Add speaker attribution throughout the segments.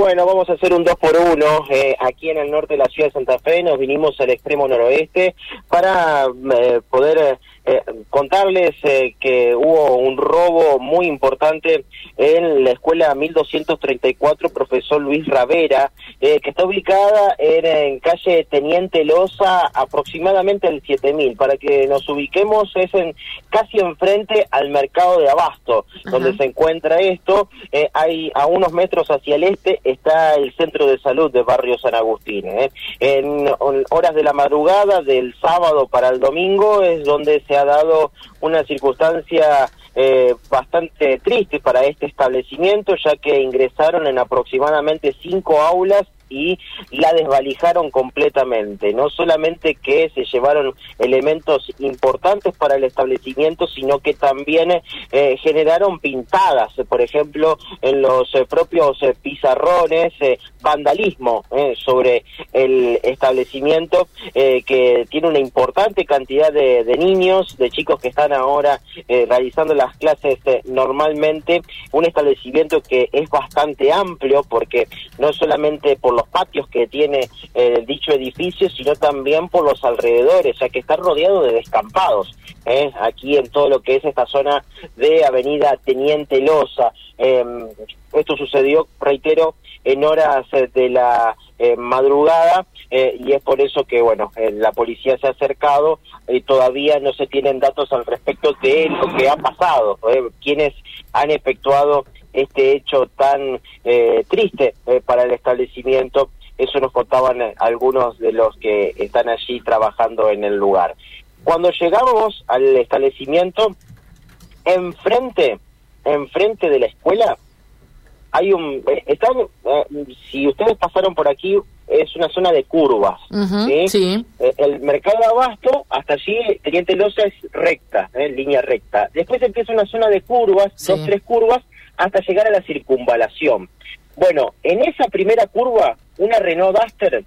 Speaker 1: Bueno, vamos a hacer un 2 por 1 eh, aquí en el norte de la ciudad de Santa Fe. Nos vinimos al extremo noroeste para eh, poder eh, contarles eh, que hubo un robo muy importante en la escuela 1234 Profesor Luis Ravera, eh, que está ubicada en, calle Teniente Loza, aproximadamente el 7000. Para que nos ubiquemos, es en casi enfrente al mercado de Abasto, donde se encuentra esto. hay a unos metros hacia el este está el centro de salud de Barrio San Agustín. En horas de la madrugada del sábado para el domingo es donde se ha dado una circunstancia eh, bastante triste para este establecimiento, ya que ingresaron en aproximadamente cinco aulas y la desvalijaron completamente. No solamente que se llevaron elementos importantes para el establecimiento, sino que también eh, generaron pintadas, por ejemplo, en los eh, propios eh, pizarrones, vandalismo sobre el establecimiento que tiene una importante cantidad de, de, niños, de chicos que están ahora realizando las clases normalmente, un establecimiento que es bastante amplio porque no solamente por los patios que tiene eh, dicho edificio, sino también por los alrededores, ya que está rodeado de descampados, ¿eh? aquí en todo lo que es esta zona de Avenida Teniente Loza. Em, esto sucedió, reitero, en horas de la eh, madrugada y es por eso que, bueno, la policía se ha acercado y todavía no se tienen datos al respecto de lo que ha pasado, quienes han efectuado este hecho tan eh, triste eh, para el establecimiento. Eso nos contaban eh, algunos de los que están allí trabajando en el lugar. Cuando llegamos al establecimiento, enfrente, enfrente de la escuela, hay un, están, si ustedes pasaron por aquí, es una zona de curvas. ¿sí? El mercado de abasto, hasta allí, Teniente Loza es recta, en línea recta. Después empieza una zona de curvas, dos, tres curvas, hasta llegar a la circunvalación. Bueno, en esa primera curva, una Renault Duster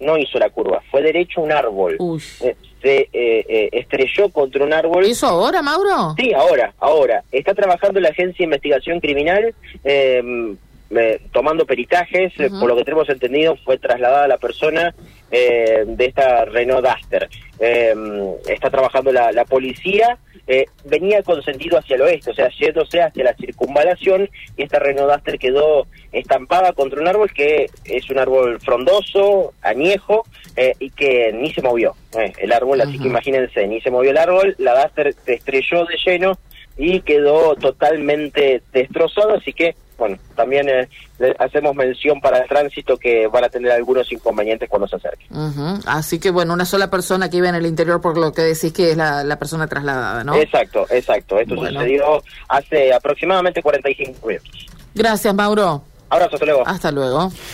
Speaker 1: no hizo la curva, fue derecho a un árbol. Eh, se eh, eh, estrelló contra un árbol.
Speaker 2: ¿Eso ahora, Mauro?
Speaker 1: Sí, ahora, ahora. Está trabajando la Agencia de Investigación Criminal. Em, tomando peritajes, por lo que tenemos entendido, fue trasladada la persona de esta Renault Duster. Em, está trabajando la, la policía eh, venía con sentido hacia el oeste, o sea, yéndose hacia la circunvalación, y esta Renault Duster quedó estampada contra un árbol que es un árbol frondoso, añejo, eh, y que ni se movió. Eh, el árbol, así que imagínense, ni se movió el árbol, la Duster se estrelló de lleno y quedó totalmente destrozado, así que bueno, también eh, hacemos mención para el tránsito que van a tener algunos inconvenientes cuando se acerquen.
Speaker 2: Así que bueno, una sola persona que vive en el interior por lo que decís que es la, persona trasladada, ¿no?
Speaker 1: Exacto, exacto. Esto sucedió hace aproximadamente 45 minutos.
Speaker 2: Gracias, Mauro.
Speaker 1: Abrazo, hasta luego.
Speaker 2: Hasta luego.